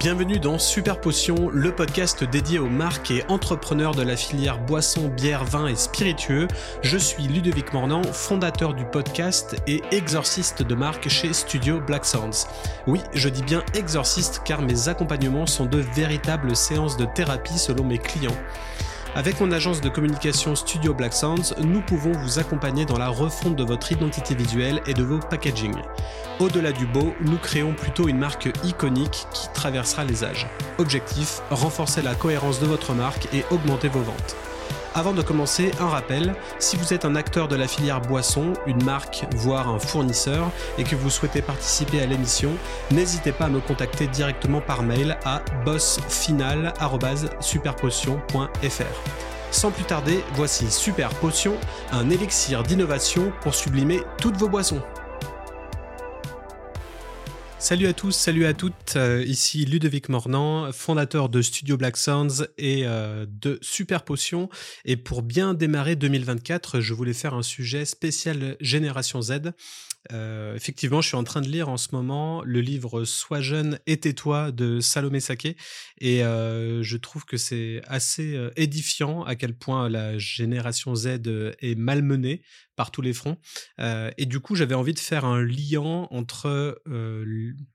Bienvenue dans Super Potion, le podcast dédié aux marques et entrepreneurs de la filière boissons, bière, vin et spiritueux. Je suis Ludovic Mornan, fondateur du podcast et exorciste de marque chez Studio Black Sounds. Oui, je dis bien exorciste car mes accompagnements sont de véritables séances de thérapie selon mes clients. Avec mon agence de communication Studio Black Sounds, nous pouvons vous accompagner dans la refonte de votre identité visuelle et de vos packaging. Au-delà du beau, nous créons plutôt une marque iconique qui traversera les âges. Objectif, renforcer la cohérence de votre marque et augmenter vos ventes. Avant de commencer, un rappel, si vous êtes un acteur de la filière boisson, une marque, voire un fournisseur, et que vous souhaitez participer à l'émission, n'hésitez pas à me contacter directement par mail à bossfinal.superpotion.fr. Sans plus tarder, voici Super Potion, un élixir d'innovation pour sublimer toutes vos boissons. Salut à tous, salut à toutes. Euh, ici Ludovic Mornan, fondateur de Studio Black Sounds et euh, de Super Potion. Et pour bien démarrer 2024, je voulais faire un sujet spécial Génération Z. Euh, effectivement, je suis en train de lire en ce moment le livre Sois jeune et tais-toi de Salomé Saké et je trouve que c'est assez édifiant à quel point la génération Z est malmenée par tous les fronts. Et du coup, j'avais envie de faire un lien entre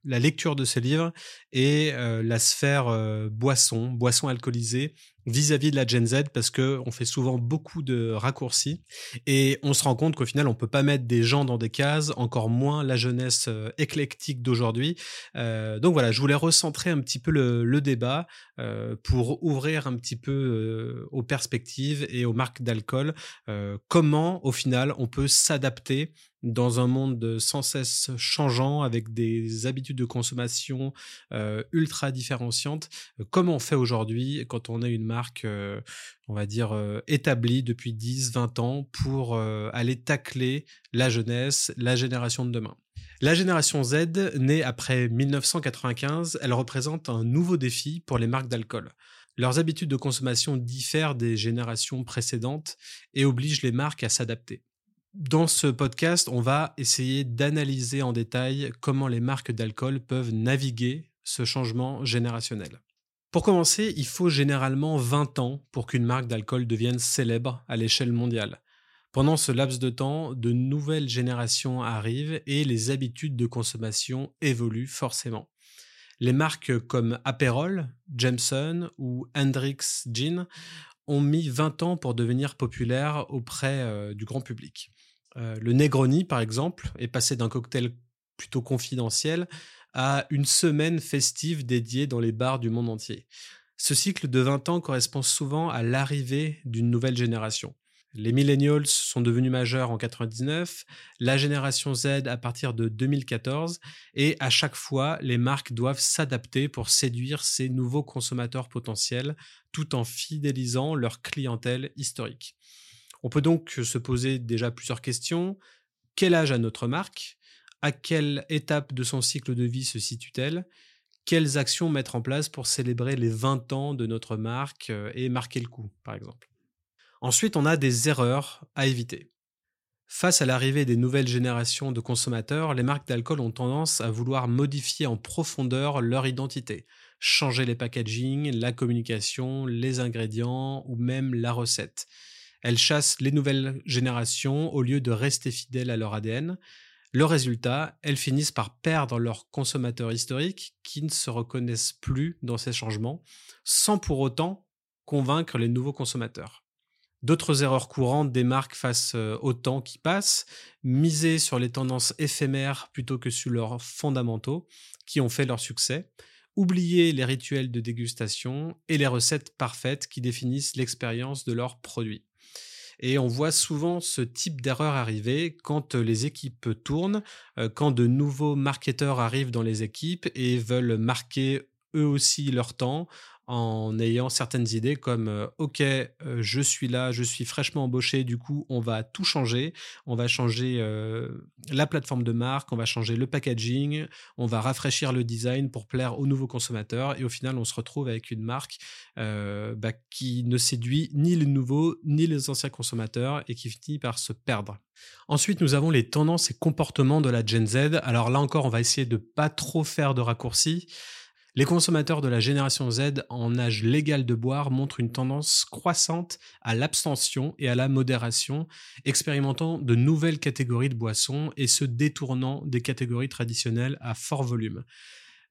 la lecture de ce livre et euh, la sphère boisson, boisson alcoolisée, vis-à-vis de la Gen Z parce que on fait souvent beaucoup de raccourcis et on se rend compte qu'au final on peut pas mettre des gens dans des cases, encore moins la jeunesse éclectique d'aujourd'hui. donc voilà, je voulais recentrer un petit peu le, débat pour ouvrir un petit peu aux perspectives et aux marques d'alcool. comment au final on peut s'adapter dans un monde sans cesse changeant, avec des habitudes de consommation euh, ultra différenciantes. Comment on fait aujourd'hui quand on est une marque, euh, on va dire, euh, établie depuis 10, 20 ans pour aller tacler la jeunesse, la génération de demain la génération Z, née après 1995, elle représente un nouveau défi pour les marques d'alcool. Leurs habitudes de consommation diffèrent des générations précédentes et obligent les marques à s'adapter. Dans ce podcast, on va essayer d'analyser en détail comment les marques d'alcool peuvent naviguer ce changement générationnel. Pour commencer, il faut généralement 20 ans pour qu'une marque d'alcool devienne célèbre à l'échelle mondiale. Pendant ce laps de temps, de nouvelles générations arrivent et les habitudes de consommation évoluent forcément. Les marques comme Aperol, Jameson ou Hendrix Gin ont mis 20 ans pour devenir populaires auprès euh, du grand public. Euh, le Negroni, par exemple, est passé d'un cocktail plutôt confidentiel à une semaine festive dédiée dans les bars du monde entier. Ce cycle de 20 ans correspond souvent à l'arrivée d'une nouvelle génération. Les millennials sont devenus majeurs en 99, la génération Z à partir de 2014, et à chaque fois, les marques doivent s'adapter pour séduire ces nouveaux consommateurs potentiels tout en fidélisant leur clientèle historique. On peut donc se poser déjà plusieurs questions. Quel âge a notre marque? À quelle étape de son cycle de vie se situe-t-elle? Quelles actions mettre en place pour célébrer les 20 ans de notre marque euh, et marquer le coup, par exemple? Ensuite, on a des erreurs à éviter. Face à l'arrivée des nouvelles générations de consommateurs, les marques d'alcool ont tendance à vouloir modifier en profondeur leur identité, changer les packaging, la communication, les ingrédients ou même la recette. Elles chassent les nouvelles générations au lieu de rester fidèles à leur ADN. Le résultat, elles finissent par perdre leurs consommateurs historiques qui ne se reconnaissent plus dans ces changements, sans pour autant convaincre les nouveaux consommateurs. D'autres erreurs courantes des marques face euh, au temps qui passe, miser sur les tendances éphémères plutôt que sur leurs fondamentaux qui ont fait leur succès, oublier les rituels de dégustation et les recettes parfaites qui définissent l'expérience de leurs produits. Et on voit souvent ce type d'erreur arriver quand les équipes tournent, euh, quand de nouveaux marketeurs arrivent dans les équipes et veulent marquer eux aussi leur temps en ayant certaines idées comme euh, ok euh, je suis là je suis fraîchement embauché du coup on va tout changer on va changer euh, la plateforme de marque on va changer le packaging on va rafraîchir le design pour plaire aux nouveaux consommateurs et au final on se retrouve avec une marque bah, qui ne séduit ni les nouveaux ni les anciens consommateurs et qui finit par se perdre Ensuite, nous avons les tendances et comportements de la Gen Z. Alors là encore, on va essayer de pas trop faire de raccourcis. Les consommateurs de la génération Z en âge légal de boire montrent une tendance croissante à l'abstention et à la modération, expérimentant de nouvelles catégories de boissons et se détournant des catégories traditionnelles à fort volume.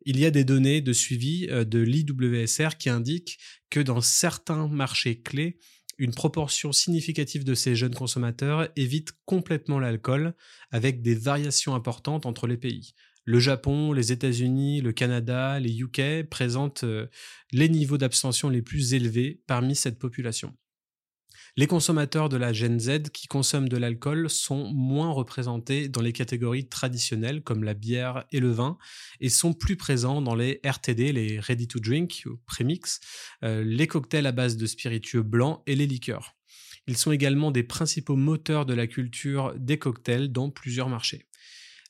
Il y a des données de suivi euh, de l'IWSR qui indiquent que dans certains marchés clés, une proportion significative de ces jeunes consommateurs évite complètement l'alcool, avec des variations importantes entre les pays. Le Japon, les États-Unis, le Canada, les UK présentent euh, les niveaux d'abstention les plus élevés parmi cette population. Les consommateurs de la Gen Z qui consomment de l'alcool sont moins représentés dans les catégories traditionnelles comme la bière et le vin et sont plus présents dans les RTD, les ready to drink ou premix, euh, les cocktails à base de spiritueux blancs et les liqueurs. Ils sont également des principaux moteurs de la culture des cocktails dans plusieurs marchés.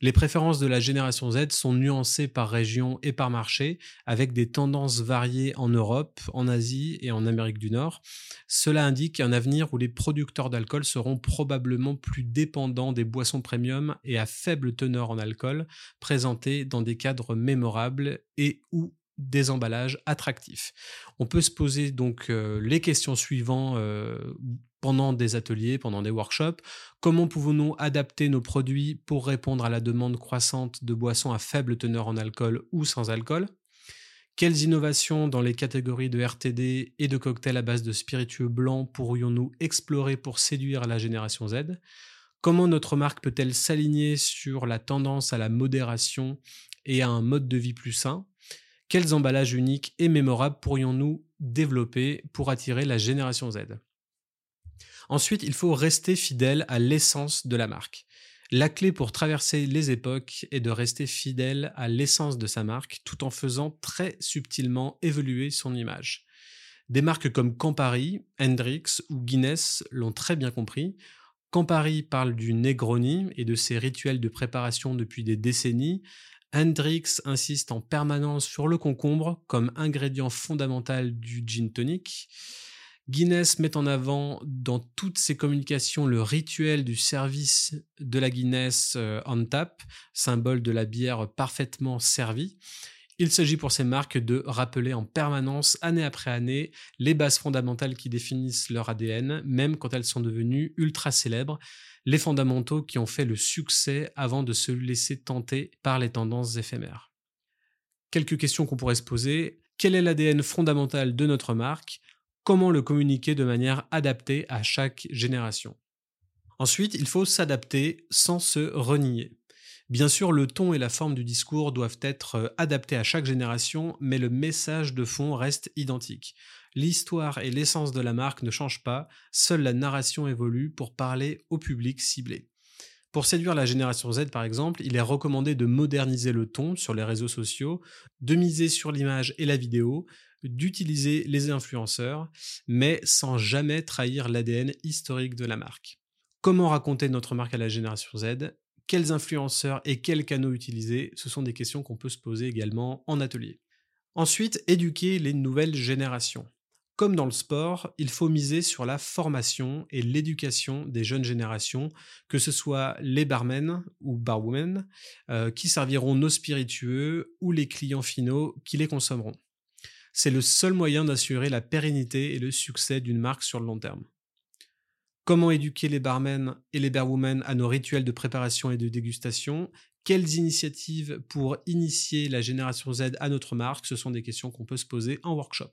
Les préférences de la génération Z sont nuancées par région et par marché, avec des tendances variées en Europe, en Asie et en Amérique du Nord. Cela indique un avenir où les producteurs d'alcool seront probablement plus dépendants des boissons premium et à faible teneur en alcool, présentées dans des cadres mémorables et ou des emballages attractifs. On peut se poser donc euh, les questions suivantes euh, pendant des ateliers, pendant des workshops. Comment pouvons-nous adapter nos produits pour répondre à la demande croissante de boissons à faible teneur en alcool ou sans alcool? Quelles innovations dans les catégories de RTD et de cocktails à base de spiritueux blancs pourrions-nous explorer pour séduire la génération Z? Comment notre marque peut-elle s'aligner sur la tendance à la modération et à un mode de vie plus sain? Quels emballages uniques et mémorables pourrions-nous développer pour attirer la génération Z? Ensuite, il faut rester fidèle à l'essence de la marque. La clé pour traverser les époques est de rester fidèle à l'essence de sa marque tout en faisant très subtilement évoluer son image. Des marques comme Campari, Hendrix ou Guinness l'ont très bien compris. Campari parle du Negroni et de ses rituels de préparation depuis des décennies, Hendrix insiste en permanence sur le concombre comme ingrédient fondamental du gin tonic. Guinness met en avant dans toutes ses communications le rituel du service de la Guinness euh, on tap, symbole de la bière parfaitement servie. Il s'agit pour ces marques de rappeler en permanence, année après année, les bases fondamentales qui définissent leur ADN, même quand elles sont devenues ultra célèbres, les fondamentaux qui ont fait le succès avant de se laisser tenter par les tendances éphémères. Quelques questions qu'on pourrait se poser. Quel est l'ADN fondamental de notre marque? Comment le communiquer de manière adaptée à chaque génération Ensuite, il faut s'adapter sans se renier. Bien sûr, le ton et la forme du discours doivent être euh, adaptés à chaque génération, mais le message de fond reste identique. L'histoire et l'essence de la marque ne changent pas, seule la narration évolue pour parler au public ciblé. Pour séduire la génération Z par exemple, il est recommandé de moderniser le ton sur les réseaux sociaux, de miser sur l'image et la vidéo, d'utiliser les influenceurs, mais sans jamais trahir l'ADN historique de la marque. Comment raconter notre marque à la génération Z? Quels influenceurs et quels canaux utiliser? Ce sont des questions qu'on peut se poser également en atelier. Ensuite, éduquer les nouvelles générations. Comme dans le sport, il faut miser sur la formation et l'éducation des jeunes générations, que ce soit les barmen ou barwomen euh, qui serviront nos spiritueux ou les clients finaux qui les consommeront. C'est le seul moyen d'assurer la pérennité et le succès d'une marque sur le long terme. Comment éduquer les barmen et les barwomen à nos rituels de préparation et de dégustation? Quelles initiatives pour initier la génération Z à notre marque? Ce sont des questions qu'on peut se poser en workshop.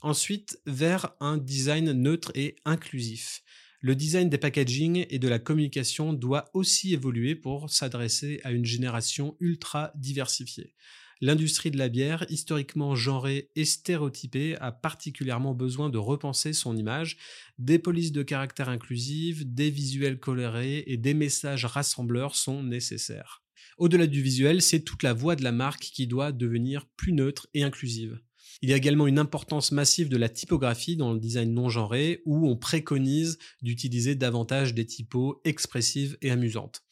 Ensuite, vers un design neutre et inclusif. Le design des packaging et de la communication doit aussi évoluer pour s'adresser à une génération ultra diversifiée. L'industrie de la bière, historiquement genrée et stéréotypée, a particulièrement besoin de repenser son image, des polices de caractère inclusives, des visuels colorés et des messages rassembleurs sont nécessaires. Au-delà du visuel, c'est toute la voix de la marque qui doit devenir plus neutre et inclusive. Il y a également une importance massive de la typographie dans le design non genré où on préconise d'utiliser davantage des typos expressives et amusantes.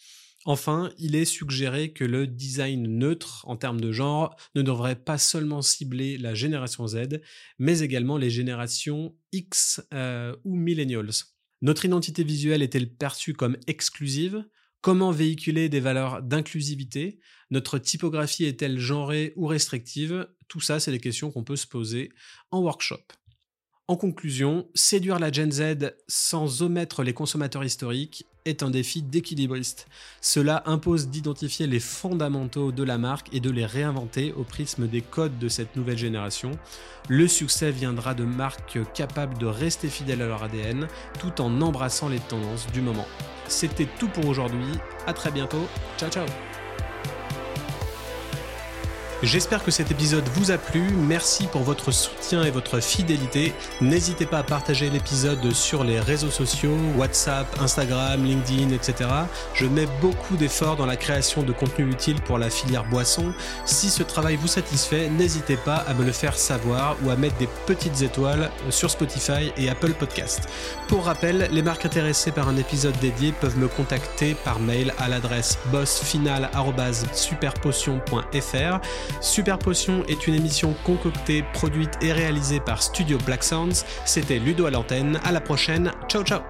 Enfin, il est suggéré que le design neutre en termes de genre ne devrait pas seulement cibler la génération Z, mais également les générations X euh, ou millennials. Notre identité visuelle est-elle perçue comme exclusive? Comment véhiculer des valeurs d'inclusivité? Notre typographie est-elle genrée ou restrictive? Tout ça, c'est des questions qu'on peut se poser en workshop. En conclusion, séduire la Gen Z sans omettre les consommateurs historiques est un défi d'équilibriste. Cela impose d'identifier les fondamentaux de la marque et de les réinventer au prisme des codes de cette nouvelle génération. Le succès viendra de marques capables de rester fidèles à leur ADN tout en embrassant les tendances du moment. C'était tout pour aujourd'hui, à très bientôt, ciao ciao J'espère que cet épisode vous a plu. Merci pour votre soutien et votre fidélité. N'hésitez pas à partager l'épisode sur les réseaux sociaux, WhatsApp, Instagram, LinkedIn, etc. Je mets beaucoup d'efforts dans la création de contenu utile pour la filière boisson. Si ce travail vous satisfait, n'hésitez pas à me le faire savoir ou à mettre des petites étoiles sur Spotify et Apple Podcast. Pour rappel, les marques intéressées par un épisode dédié peuvent me contacter par mail à l'adresse bossfinal@superpotion.fr. Super Potion est une émission concoctée, produite et réalisée par Studio Black Sounds. C'était Ludo à l'antenne. À la prochaine. Ciao ciao.